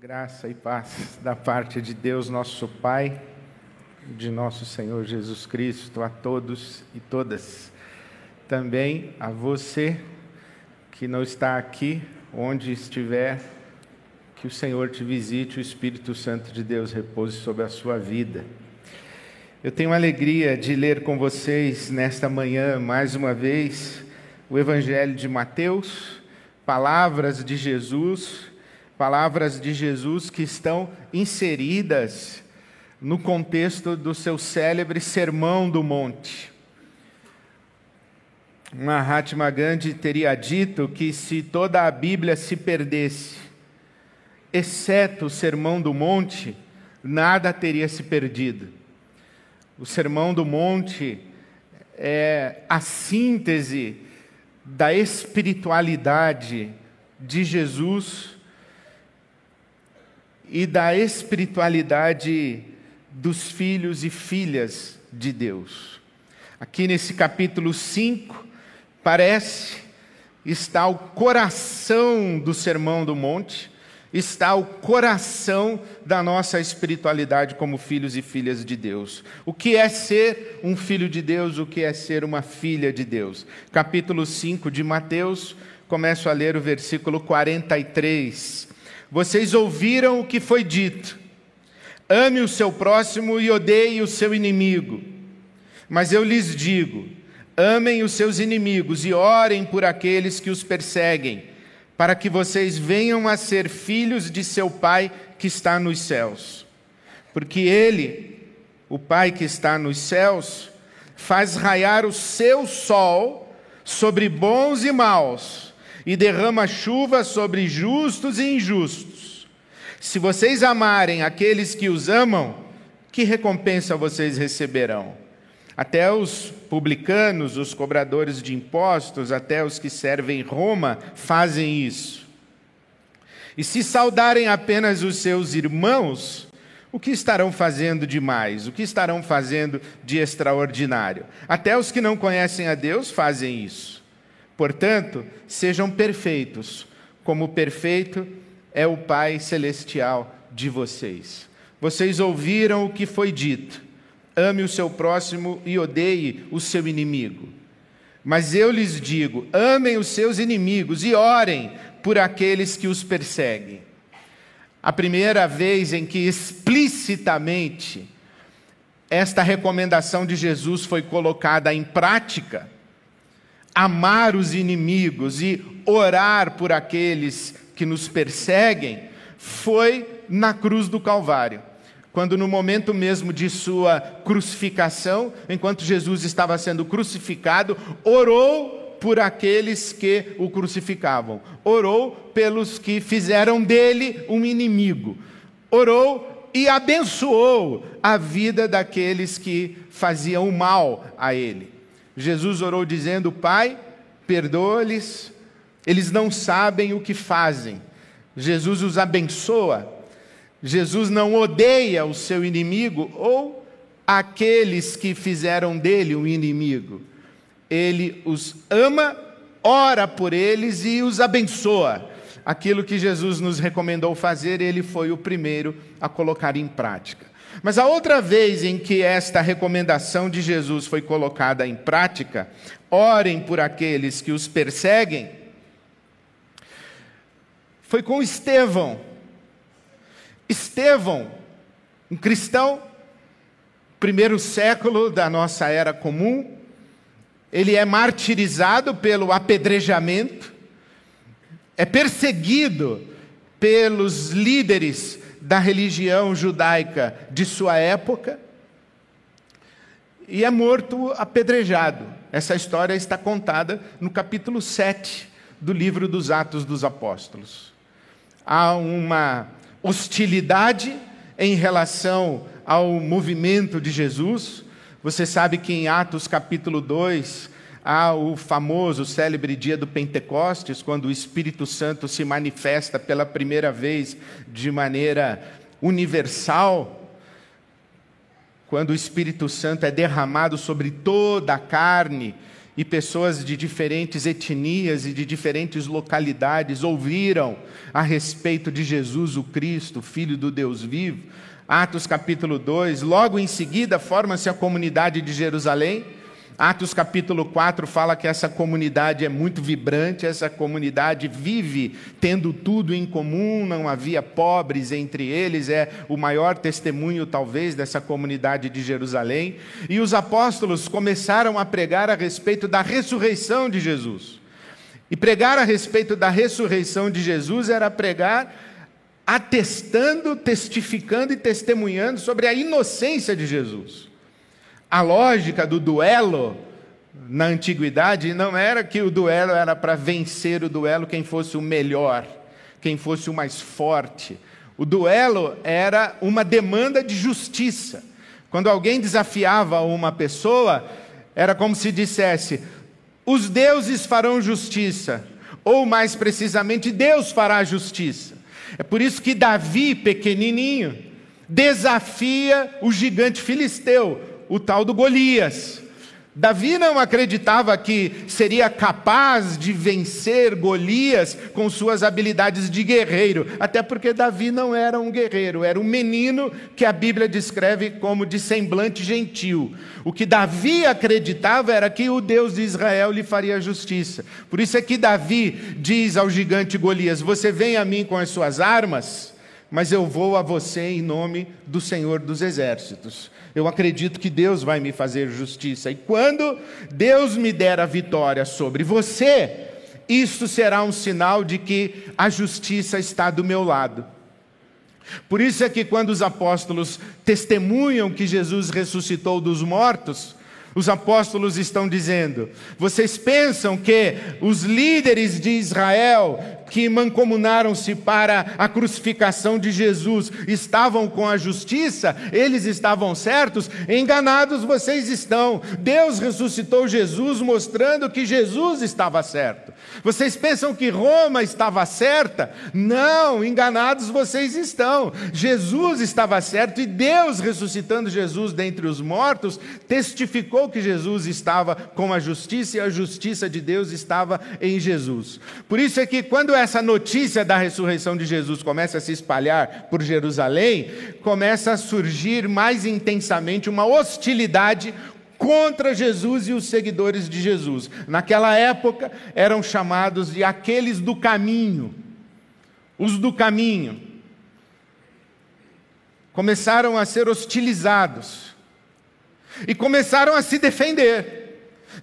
Graça e paz da parte de Deus, nosso Pai, de nosso Senhor Jesus Cristo, a todos e todas. Também a você que não está aqui, onde estiver, que o Senhor te visite, o Espírito Santo de Deus repouse sobre a sua vida. Eu tenho alegria de ler com vocês nesta manhã, mais uma vez, o Evangelho de Mateus, palavras de Jesus palavras de Jesus que estão inseridas no contexto do seu célebre Sermão do Monte. Mahatma Gandhi teria dito que se toda a Bíblia se perdesse, exceto o Sermão do Monte, nada teria se perdido. O Sermão do Monte é a síntese da espiritualidade de Jesus e da espiritualidade dos filhos e filhas de Deus. Aqui nesse capítulo 5, parece está o coração do Sermão do Monte, está o coração da nossa espiritualidade como filhos e filhas de Deus. O que é ser um filho de Deus, o que é ser uma filha de Deus. Capítulo 5 de Mateus, começo a ler o versículo 43. Vocês ouviram o que foi dito: ame o seu próximo e odeie o seu inimigo. Mas eu lhes digo: amem os seus inimigos e orem por aqueles que os perseguem, para que vocês venham a ser filhos de seu Pai que está nos céus. Porque Ele, o Pai que está nos céus, faz raiar o seu sol sobre bons e maus e derrama chuva sobre justos e injustos. Se vocês amarem aqueles que os amam, que recompensa vocês receberão? Até os publicanos, os cobradores de impostos, até os que servem Roma fazem isso. E se saudarem apenas os seus irmãos, o que estarão fazendo de mais? O que estarão fazendo de extraordinário? Até os que não conhecem a Deus fazem isso. Portanto, sejam perfeitos, como perfeito é o Pai celestial de vocês. Vocês ouviram o que foi dito: ame o seu próximo e odeie o seu inimigo. Mas eu lhes digo: amem os seus inimigos e orem por aqueles que os perseguem. A primeira vez em que explicitamente esta recomendação de Jesus foi colocada em prática amar os inimigos e orar por aqueles que nos perseguem, foi na cruz do Calvário. Quando, no momento mesmo de sua crucificação, enquanto Jesus estava sendo crucificado, orou por aqueles que o crucificavam, orou pelos que fizeram dele um inimigo, orou e abençoou a vida daqueles que faziam mal a ele. Jesus orou dizendo: Pai, perdoa-lhes, eles não sabem o que fazem. Jesus os abençoa. Jesus não odeia o seu inimigo ou aqueles que fizeram dele um inimigo. Ele os ama, ora por eles e os abençoa. Aquilo que Jesus nos recomendou fazer, ele foi o primeiro a colocar em prática. Mas a outra vez em que esta recomendação de Jesus foi colocada em prática, orem por aqueles que os perseguem, foi com Estevão. Estevão, um cristão, primeiro século da nossa era comum, ele é martirizado pelo apedrejamento, é perseguido pelos líderes da religião judaica de sua época e é morto apedrejado. Essa história está contada no capítulo 7 do livro dos Atos dos Apóstolos. Há uma hostilidade em relação ao movimento de Jesus. Você sabe que em Atos capítulo 2, há o famoso, célebre dia do Pentecostes, quando o Espírito Santo se manifesta pela primeira vez de maneira universal, quando o Espírito Santo é derramado sobre toda a carne, e pessoas de diferentes etnias e de diferentes localidades ouviram a respeito de Jesus, o Cristo, Filho do Deus vivo. Atos capítulo 2, logo em seguida forma-se a comunidade de Jerusalém Atos capítulo 4 fala que essa comunidade é muito vibrante, essa comunidade vive tendo tudo em comum, não havia pobres entre eles, é o maior testemunho, talvez, dessa comunidade de Jerusalém. E os apóstolos começaram a pregar a respeito da ressurreição de Jesus. E pregar a respeito da ressurreição de Jesus era pregar atestando, testificando e testemunhando sobre a inocência de Jesus. A lógica do duelo na antiguidade não era que o duelo era para vencer o duelo quem fosse o melhor, quem fosse o mais forte. O duelo era uma demanda de justiça. Quando alguém desafiava uma pessoa, era como se dissesse: os deuses farão justiça, ou mais precisamente, Deus fará justiça. É por isso que Davi, pequenininho, desafia o gigante filisteu, o tal do Golias. Davi não acreditava que seria capaz de vencer Golias com suas habilidades de guerreiro, até porque Davi não era um guerreiro, era um menino que a Bíblia descreve como de semblante gentil. O que Davi acreditava era que o Deus de Israel lhe faria justiça. Por isso é que Davi diz ao gigante Golias: Você vem a mim com as suas armas, mas eu vou a você em nome do Senhor dos Exércitos. Eu acredito que Deus vai me fazer justiça. E quando Deus me der a vitória sobre você, isso será um sinal de que a justiça está do meu lado. Por isso é que quando os apóstolos testemunham que Jesus ressuscitou dos mortos, os apóstolos estão dizendo: vocês pensam que os líderes de Israel que mancomunaram-se para a crucificação de Jesus estavam com a justiça, eles estavam certos, enganados vocês estão. Deus ressuscitou Jesus mostrando que Jesus estava certo. Vocês pensam que Roma estava certa? Não, enganados vocês estão. Jesus estava certo e Deus ressuscitando Jesus dentre os mortos testificou que Jesus estava com a justiça e a justiça de Deus estava em Jesus. Por isso é que quando essa notícia da ressurreição de Jesus começa a se espalhar por Jerusalém, começa a surgir mais intensamente uma hostilidade contra Jesus e os seguidores de Jesus. Naquela época eram chamados de aqueles do caminho. Os do caminho começaram a ser hostilizados e começaram a se defender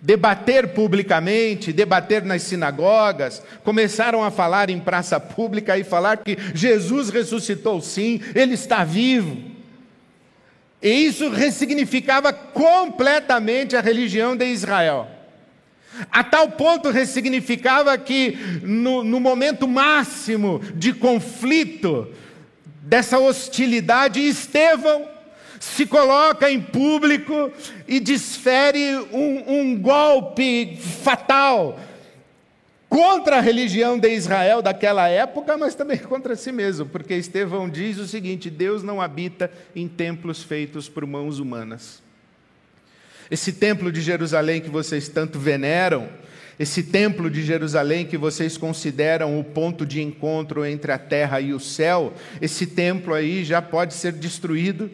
debater publicamente, debater nas sinagogas, começaram a falar em praça pública e falar que Jesus ressuscitou sim, ele está vivo. E isso ressignificava completamente a religião de Israel. A tal ponto ressignificava que, no, no momento máximo de conflito, dessa hostilidade, Estevão se coloca em público e desfere um, um golpe fatal contra a religião de Israel daquela época, mas também contra si mesmo, porque Estevão diz o seguinte: Deus não habita em templos feitos por mãos humanas. Esse templo de Jerusalém que vocês tanto veneram, esse templo de Jerusalém que vocês consideram o ponto de encontro entre a terra e o céu, esse templo aí já pode ser destruído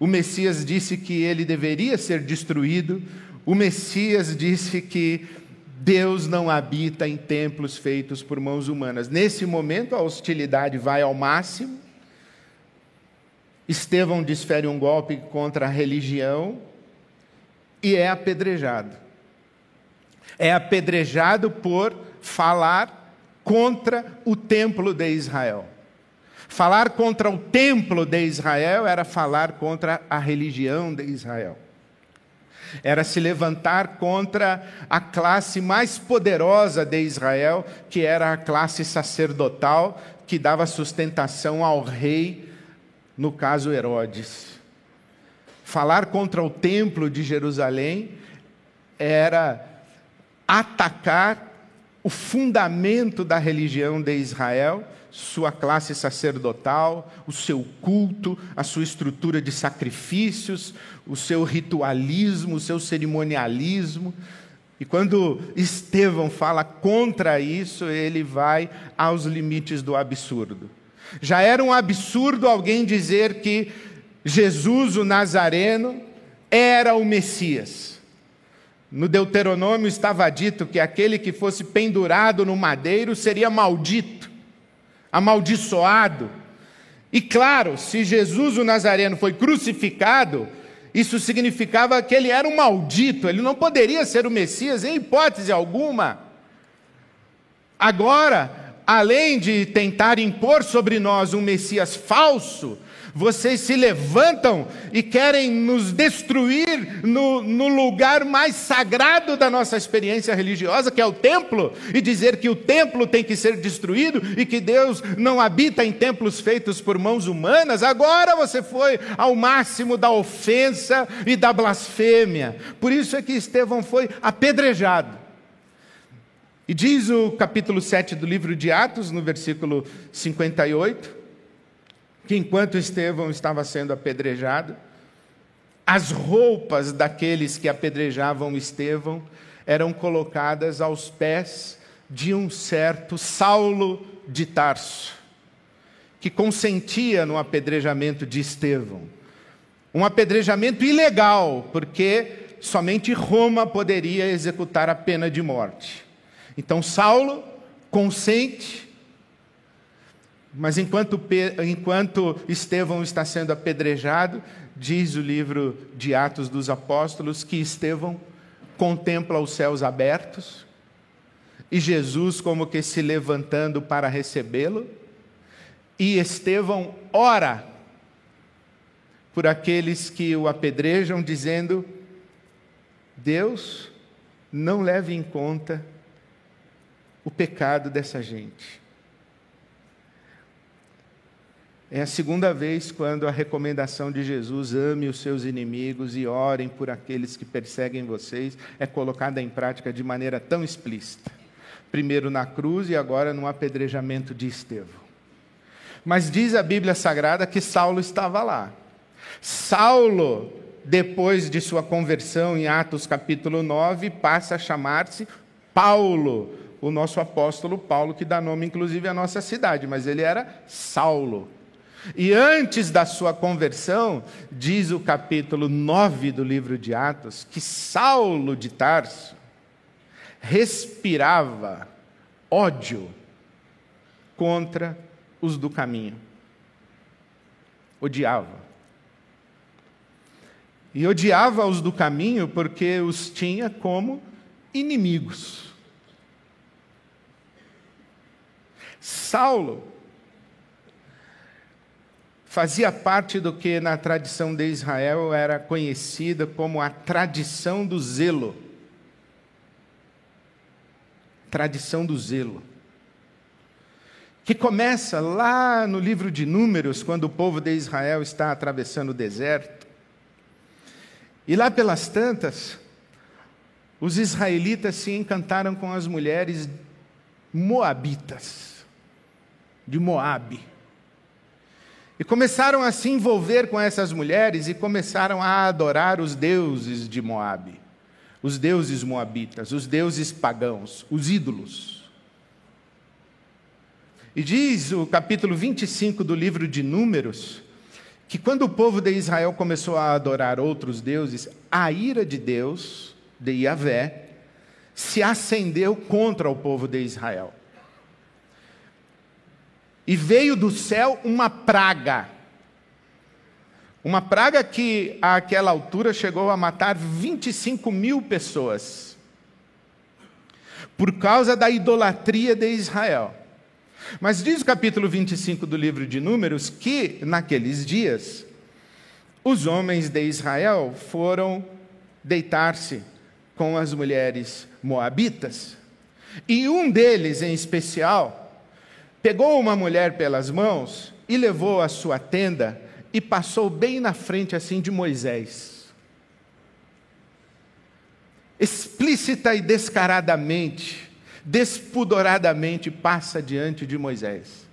o Messias disse que ele deveria ser destruído. O Messias disse que Deus não habita em templos feitos por mãos humanas. Nesse momento, a hostilidade vai ao máximo. Estevão desfere um golpe contra a religião e é apedrejado. É apedrejado por falar contra o templo de Israel. Falar contra o templo de Israel era falar contra a religião de Israel. Era se levantar contra a classe mais poderosa de Israel, que era a classe sacerdotal, que dava sustentação ao rei, no caso Herodes. Falar contra o templo de Jerusalém era atacar o fundamento da religião de Israel sua classe sacerdotal, o seu culto, a sua estrutura de sacrifícios, o seu ritualismo, o seu cerimonialismo. E quando Estevão fala contra isso, ele vai aos limites do absurdo. Já era um absurdo alguém dizer que Jesus, o Nazareno, era o Messias. No Deuteronômio estava dito que aquele que fosse pendurado no madeiro seria maldito, amaldiçoado. E claro, se Jesus, o Nazareno, foi crucificado, isso significava que ele era um maldito, ele não poderia ser o Messias em hipótese alguma. Agora, além de tentar impor sobre nós um Messias falso, vocês se levantam e querem nos destruir no, no, lugar mais sagrado da nossa experiência religiosa, que é o templo, e dizer que o templo tem que ser destruído e que Deus não habita em templos feitos por mãos humanas. Agora você foi ao máximo da ofensa e da blasfêmia. Por isso é que Estevão foi apedrejado. E diz o capítulo 7 do livro de Atos, no versículo 58, que enquanto Estevão estava sendo apedrejado, as roupas daqueles que apedrejavam Estevão eram colocadas aos pés de um certo Saulo de Tarso, que consentia no apedrejamento de Estevão. Um apedrejamento ilegal, porque somente Roma poderia executar a pena de morte. Então Saulo consente, mas enquanto, enquanto Estevão está sendo apedrejado, diz o livro de Atos dos Apóstolos que Estevão contempla os céus abertos e Jesus como que se levantando para recebê-lo, e Estevão ora por aqueles que o apedrejam, dizendo: Deus, não leve em conta o pecado dessa gente. É a segunda vez quando a recomendação de Jesus, ame os seus inimigos e orem por aqueles que perseguem vocês, é colocada em prática de maneira tão explícita. Primeiro na cruz e agora no apedrejamento de Estevão. Mas diz a Bíblia Sagrada que Saulo estava lá. Saulo, depois de sua conversão em Atos capítulo 9, passa a chamar-se Paulo, o nosso apóstolo Paulo, que dá nome inclusive à nossa cidade, mas ele era Saulo. E antes da sua conversão, diz o capítulo 9 do livro de Atos, que Saulo de Tarso respirava ódio contra os do caminho. Odiava. E odiava os do caminho porque os tinha como inimigos. Saulo fazia parte do que na tradição de Israel era conhecida como a tradição do zelo. Tradição do zelo. Que começa lá no livro de Números, quando o povo de Israel está atravessando o deserto. E lá pelas tantas, os israelitas se encantaram com as mulheres moabitas de Moabe. E começaram a se envolver com essas mulheres e começaram a adorar os deuses de Moabe, os deuses moabitas, os deuses pagãos, os ídolos. E diz o capítulo 25 do livro de Números que quando o povo de Israel começou a adorar outros deuses, a ira de Deus, de Yahvé, se acendeu contra o povo de Israel. E veio do céu uma praga. Uma praga que, àquela altura, chegou a matar 25 mil pessoas. Por causa da idolatria de Israel. Mas diz o capítulo 25 do livro de Números que, naqueles dias, os homens de Israel foram deitar-se com as mulheres moabitas. E um deles, em especial, pegou uma mulher pelas mãos e levou à sua tenda e passou bem na frente assim de Moisés. Explícita e descaradamente, despudoradamente passa diante de Moisés.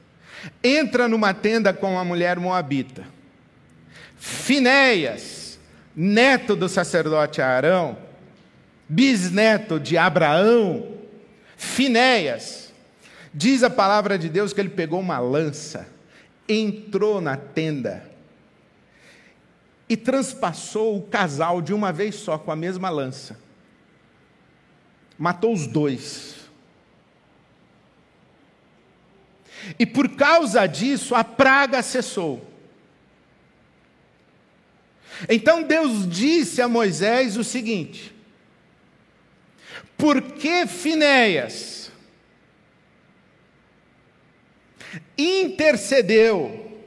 Entra numa tenda com a mulher moabita. Finéias, neto do sacerdote Arão, bisneto de Abraão, Finéias, diz a palavra de Deus que ele pegou uma lança, entrou na tenda e transpassou o casal de uma vez só com a mesma lança. Matou os dois. E por causa disso, a praga cessou. Então Deus disse a Moisés o seguinte: por que Finéias intercedeu,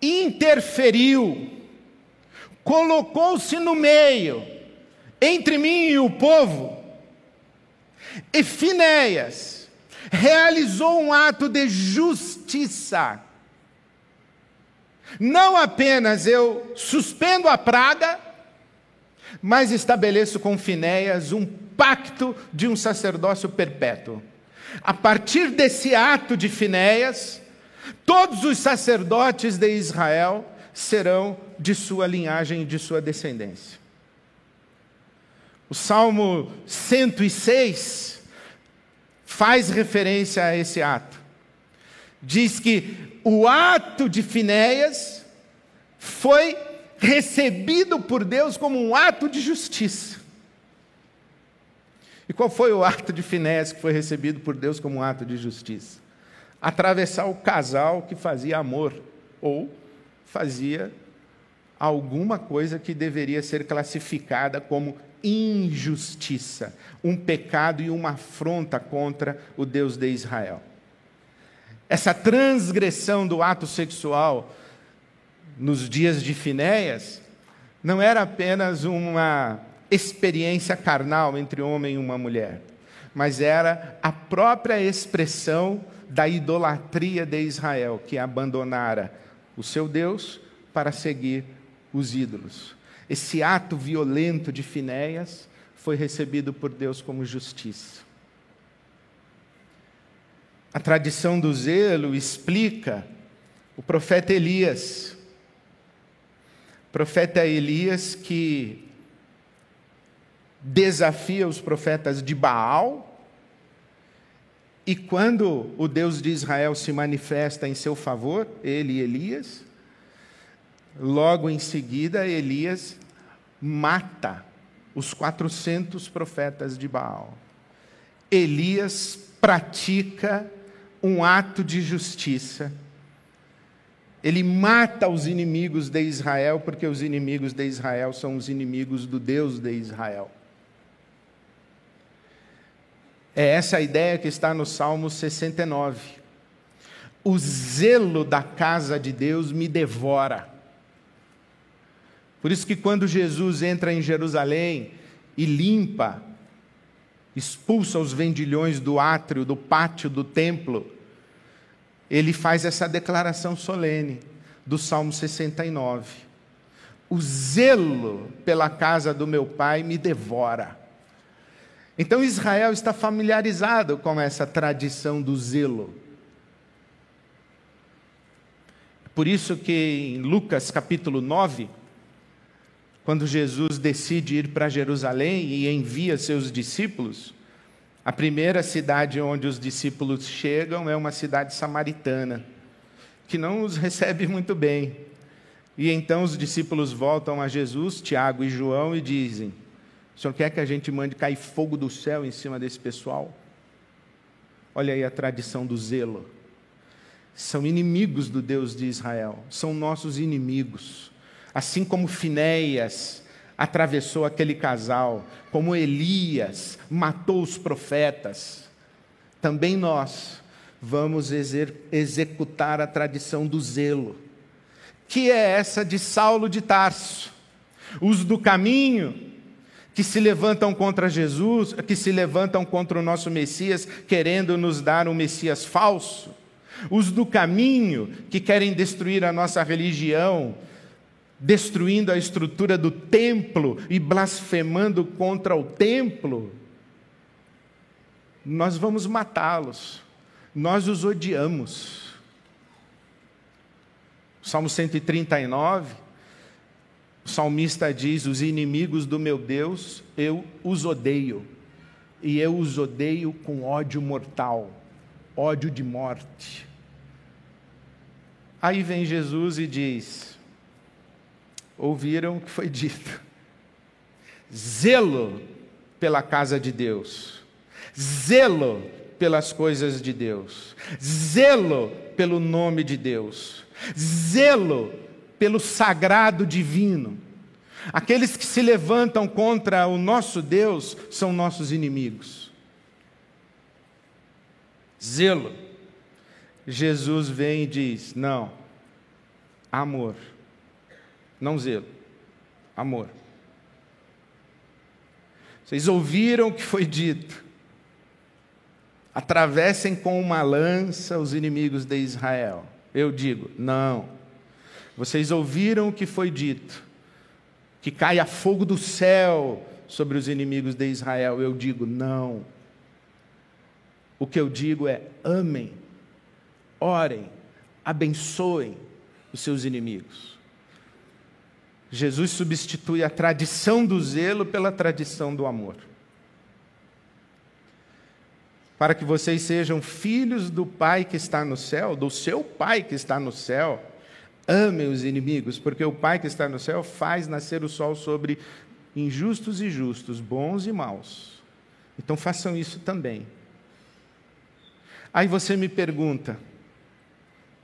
interferiu, colocou-se no meio entre mim e o povo, e Finéias realizou um ato de justiça. Não apenas eu suspendo a praga, mas estabeleço com Finéias um pacto de um sacerdócio perpétuo. A partir desse ato de Finéias, todos os sacerdotes de Israel serão de sua linhagem e de sua descendência. O Salmo 106 faz referência a esse ato. Diz que o ato de Finéias foi recebido por Deus como um ato de justiça. E qual foi o ato de finesse que foi recebido por Deus como um ato de justiça? Atravessar o casal que fazia amor ou fazia alguma coisa que deveria ser classificada como injustiça, um pecado e uma afronta contra o Deus de Israel. Essa transgressão do ato sexual nos dias de Finéias não era apenas uma experiência carnal entre homem e uma mulher, mas era a própria expressão da idolatria de Israel, que abandonara o seu Deus para seguir os ídolos. Esse ato violento de Finéias foi recebido por Deus como justiça. A tradição do zelo explica o profeta Elias. O profeta Elias que desafia os profetas de Baal, e quando o Deus de Israel se manifesta em seu favor, ele e Elias, logo em seguida Elias mata os 400 profetas de Baal. Elias pratica um ato de justiça. Ele mata os inimigos de Israel, porque os inimigos de Israel são os inimigos do Deus de Israel. É essa a ideia que está no Salmo 69. O zelo da casa de Deus me devora. Por isso que quando Jesus entra em Jerusalém e limpa, expulsa os vendilhões do átrio, do pátio do templo, ele faz essa declaração solene do Salmo 69. O zelo pela casa do meu pai me devora. Então Israel está familiarizado com essa tradição do zelo. Por isso que em Lucas capítulo 9, quando Jesus decide ir para Jerusalém e envia seus discípulos, a primeira cidade onde os discípulos chegam é uma cidade samaritana, que não os recebe muito bem. E então os discípulos voltam a Jesus, Tiago e João, e dizem: o senhor quer que a gente mande cair fogo do céu em cima desse pessoal? Olha aí a tradição do zelo. São inimigos do Deus de Israel, são nossos inimigos. Assim como Finéias atravessou aquele casal, como Elias matou os profetas, também nós vamos executar a tradição do zelo, que é essa de Saulo de Tarso. Os do caminho que se levantam contra Jesus, que se levantam contra o nosso Messias, querendo nos dar um Messias falso, os do caminho, que querem destruir a nossa religião, destruindo a estrutura do templo e blasfemando contra o templo, nós vamos matá-los, nós os odiamos. Salmo 139 O salmista diz: Os inimigos do meu Deus, eu os odeio, e eu os odeio com ódio mortal, ódio de morte. Aí vem Jesus e diz: Ouviram o que foi dito, zelo pela casa de Deus, zelo pelas coisas de Deus, zelo pelo nome de Deus, zelo pelo sagrado divino. Aqueles que se levantam contra o nosso Deus são nossos inimigos. Zelo. Jesus vem e diz: não, amor, não zelo, amor. Vocês ouviram o que foi dito. Atravessem com uma lança os inimigos de Israel. Eu digo, não. Vocês ouviram o que foi dito. Que caia fogo do céu sobre os inimigos de Israel. Eu digo, não. O que eu digo é: amem, orem, abençoem os seus inimigos. Jesus substitui a tradição do zelo pela tradição do amor. Para que vocês sejam filhos do Pai que está no céu, do seu Pai que está no céu, amem os inimigos, porque o Pai que está no céu faz nascer o sol sobre injustos e justos, bons e maus. Então façam isso também. Aí você me pergunta,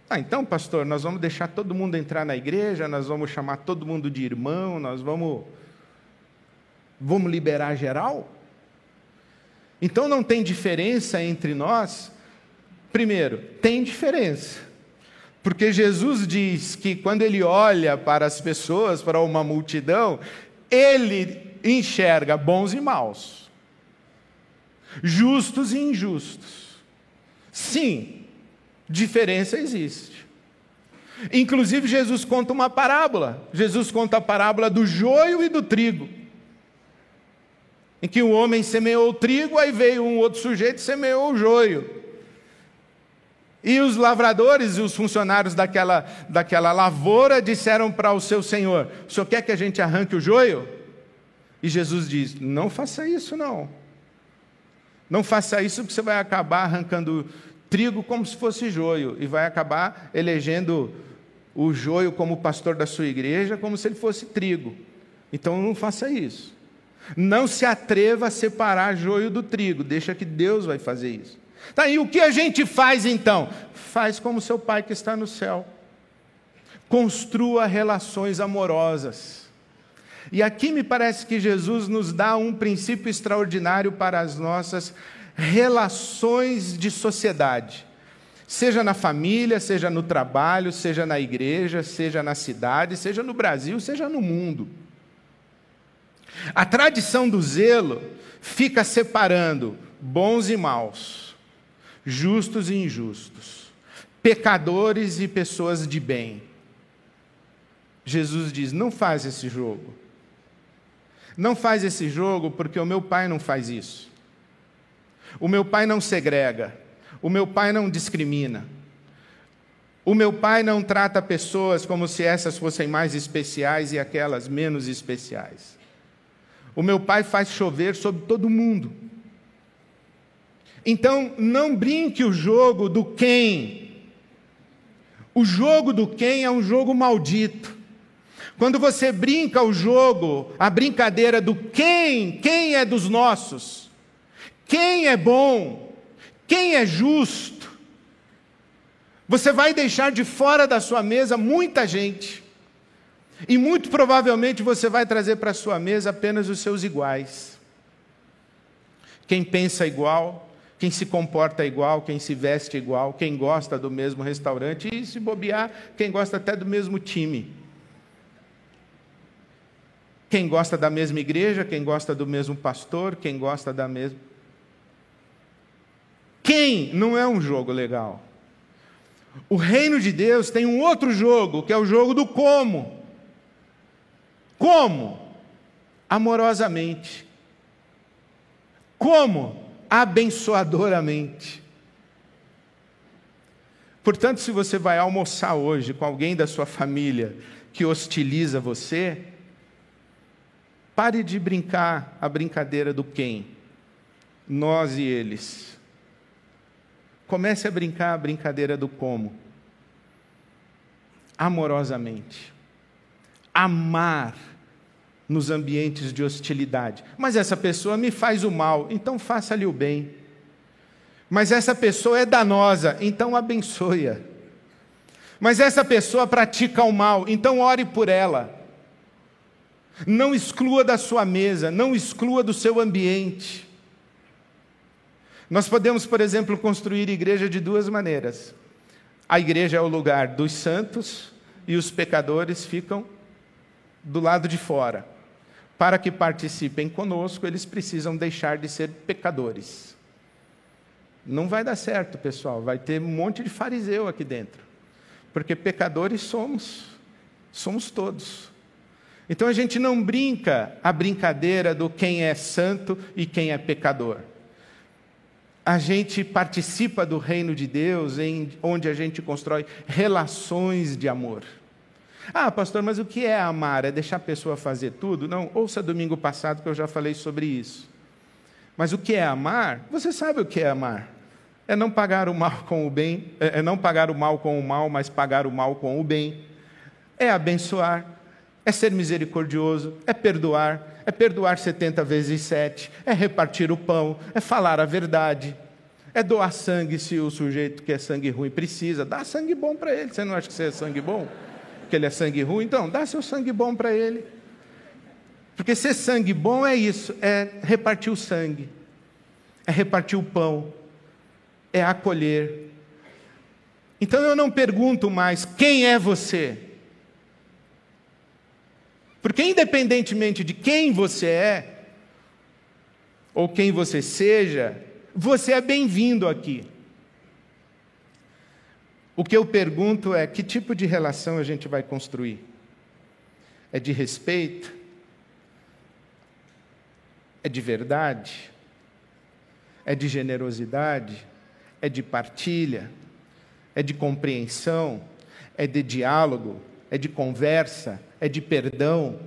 ah, então, pastor, nós vamos deixar todo mundo entrar na igreja, nós vamos chamar todo mundo de irmão, nós vamos vamos liberar geral? Então não tem diferença entre nós? Primeiro, tem diferença. Porque Jesus diz que quando ele olha para as pessoas, para uma multidão, ele enxerga bons e maus, justos e injustos. Sim, Diferença existe. Inclusive, Jesus conta uma parábola. Jesus conta a parábola do joio e do trigo. Em que o homem semeou o trigo, aí veio um outro sujeito e semeou o joio. E os lavradores e os funcionários daquela, daquela lavoura disseram para o seu senhor: O senhor quer que a gente arranque o joio? E Jesus diz: Não faça isso, não. Não faça isso, porque você vai acabar arrancando trigo como se fosse joio e vai acabar elegendo o joio como pastor da sua igreja como se ele fosse trigo. Então não faça isso. Não se atreva a separar joio do trigo, deixa que Deus vai fazer isso. Tá, e o que a gente faz então? Faz como seu pai que está no céu. Construa relações amorosas. E aqui me parece que Jesus nos dá um princípio extraordinário para as nossas relações de sociedade, seja na família, seja no trabalho, seja na igreja, seja na cidade, seja no Brasil, seja no mundo. A tradição do zelo fica separando bons e maus, justos e injustos, pecadores e pessoas de bem. Jesus diz: não faz esse jogo. Não faz esse jogo porque o meu pai não faz isso. O meu pai não segrega. O meu pai não discrimina. O meu pai não trata pessoas como se essas fossem mais especiais e aquelas menos especiais. O meu pai faz chover sobre todo mundo. Então, não brinque o jogo do quem. O jogo do quem é um jogo maldito. Quando você brinca o jogo, a brincadeira do quem, quem é dos nossos, quem é bom? Quem é justo? Você vai deixar de fora da sua mesa muita gente. E muito provavelmente você vai trazer para a sua mesa apenas os seus iguais. Quem pensa igual, quem se comporta igual, quem se veste igual, quem gosta do mesmo restaurante e, se bobear, quem gosta até do mesmo time. Quem gosta da mesma igreja, quem gosta do mesmo pastor, quem gosta da mesma. Quem não é um jogo legal. O reino de Deus tem um outro jogo, que é o jogo do como. Como? Amorosamente. Como? Abençoadoramente. Portanto, se você vai almoçar hoje com alguém da sua família que hostiliza você, Pare de brincar a brincadeira do quem, nós e eles. Comece a brincar a brincadeira do como. Amorosamente. Amar nos ambientes de hostilidade. Mas essa pessoa me faz o mal, então faça-lhe o bem. Mas essa pessoa é danosa, então abençoe-a. Mas essa pessoa pratica o mal, então ore por ela. Não exclua da sua mesa, não exclua do seu ambiente. Nós podemos, por exemplo, construir igreja de duas maneiras. A igreja é o lugar dos santos e os pecadores ficam do lado de fora. Para que participem conosco, eles precisam deixar de ser pecadores. Não vai dar certo, pessoal. Vai ter um monte de fariseu aqui dentro. Porque pecadores somos. Somos todos. Então a gente não brinca a brincadeira do quem é santo e quem é pecador. A gente participa do reino de Deus, em, onde a gente constrói relações de amor. Ah, pastor, mas o que é amar? É deixar a pessoa fazer tudo? Não, ouça domingo passado que eu já falei sobre isso. Mas o que é amar? Você sabe o que é amar? É não pagar o mal com o bem, é, é não pagar o mal com o mal, mas pagar o mal com o bem. É abençoar, é ser misericordioso, é perdoar, é perdoar 70 vezes 7, é repartir o pão, é falar a verdade, é doar sangue se o sujeito que é sangue ruim precisa, dá sangue bom para ele. Você não acha que você é sangue bom? Que ele é sangue ruim, então dá seu sangue bom para ele. Porque ser sangue bom é isso, é repartir o sangue, é repartir o pão, é acolher. Então eu não pergunto mais quem é você. Porque independentemente de quem você é, ou quem você seja, você é bem-vindo aqui. O que eu pergunto é: que tipo de relação a gente vai construir? É de respeito? É de verdade? É de generosidade? É de partilha? É de compreensão? É de diálogo? É de conversa? É de perdão?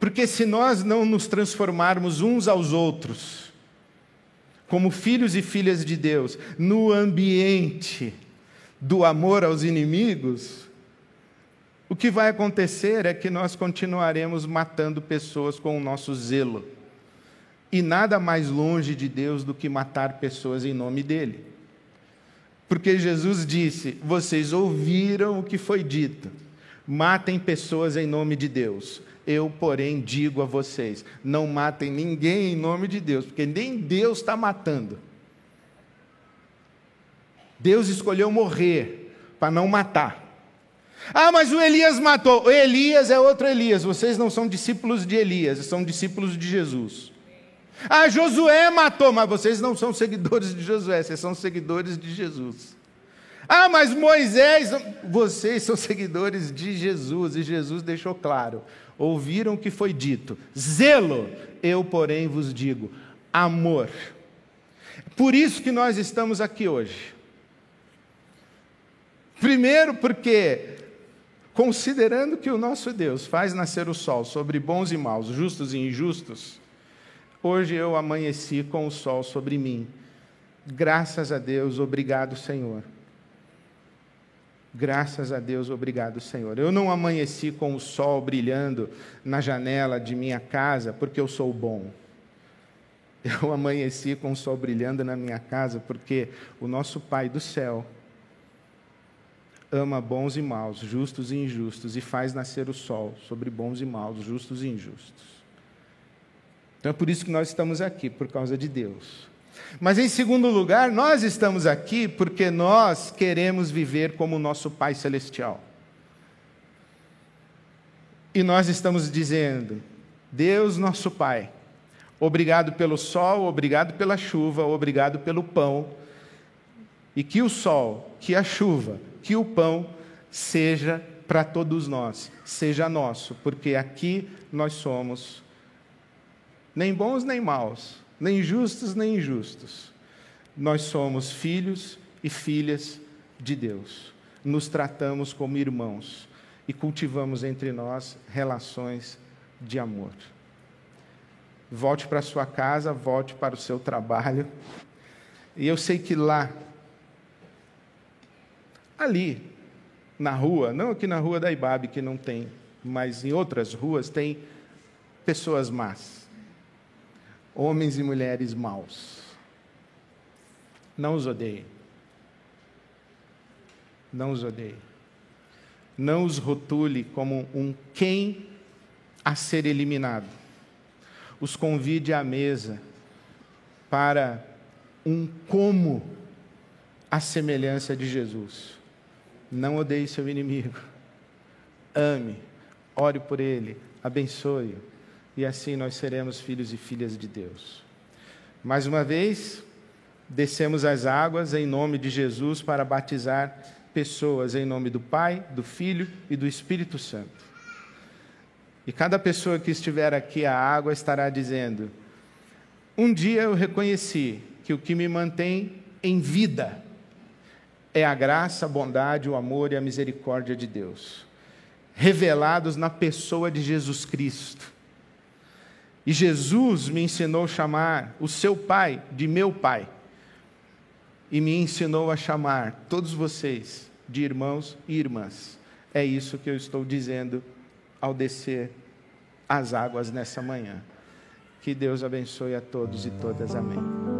Porque se nós não nos transformarmos uns aos outros, como filhos e filhas de Deus, no ambiente do amor aos inimigos, o que vai acontecer é que nós continuaremos matando pessoas com o nosso zelo. E nada mais longe de Deus do que matar pessoas em nome dele. Porque Jesus disse: Vocês ouviram o que foi dito, matem pessoas em nome de Deus. Eu, porém, digo a vocês: não matem ninguém em nome de Deus, porque nem Deus está matando. Deus escolheu morrer para não matar. Ah, mas o Elias matou. O Elias é outro Elias. Vocês não são discípulos de Elias, são discípulos de Jesus. Ah, Josué matou, mas vocês não são seguidores de Josué, vocês são seguidores de Jesus. Ah, mas Moisés, vocês são seguidores de Jesus, e Jesus deixou claro: ouviram o que foi dito, zelo, eu, porém, vos digo, amor. Por isso que nós estamos aqui hoje. Primeiro, porque, considerando que o nosso Deus faz nascer o sol sobre bons e maus, justos e injustos, hoje eu amanheci com o sol sobre mim. Graças a Deus, obrigado, Senhor. Graças a Deus, obrigado, Senhor. Eu não amanheci com o sol brilhando na janela de minha casa porque eu sou bom. Eu amanheci com o sol brilhando na minha casa porque o nosso Pai do céu ama bons e maus, justos e injustos, e faz nascer o sol sobre bons e maus, justos e injustos. Então é por isso que nós estamos aqui, por causa de Deus. Mas em segundo lugar, nós estamos aqui porque nós queremos viver como nosso Pai Celestial. E nós estamos dizendo: Deus, nosso Pai, obrigado pelo sol, obrigado pela chuva, obrigado pelo pão. E que o sol, que a chuva, que o pão seja para todos nós, seja nosso, porque aqui nós somos nem bons nem maus, nem justos nem injustos. Nós somos filhos e filhas de Deus. Nos tratamos como irmãos. e cultivamos entre nós relações de amor. Volte para sua casa, volte para o seu trabalho. E eu sei que lá, ali, na rua, não aqui na rua da Ibabe, que não tem, mas em outras ruas, tem pessoas más, homens e mulheres maus. Não os odeie. Não os odeie. Não os rotule como um quem a ser eliminado. Os convide à mesa para um como a semelhança de Jesus. Não odeie seu inimigo. Ame, ore por ele, abençoe-o. E assim nós seremos filhos e filhas de Deus. Mais uma vez, descemos as águas em nome de Jesus para batizar pessoas em nome do Pai, do Filho e do Espírito Santo. E cada pessoa que estiver aqui à água estará dizendo: Um dia eu reconheci que o que me mantém em vida é a graça, a bondade, o amor e a misericórdia de Deus, revelados na pessoa de Jesus Cristo. E Jesus me ensinou a chamar o seu Pai de meu Pai, e me ensinou a chamar todos vocês de irmãos e irmãs. É isso que eu estou dizendo ao descer as águas nessa manhã. Que Deus abençoe a todos e todas. Amém.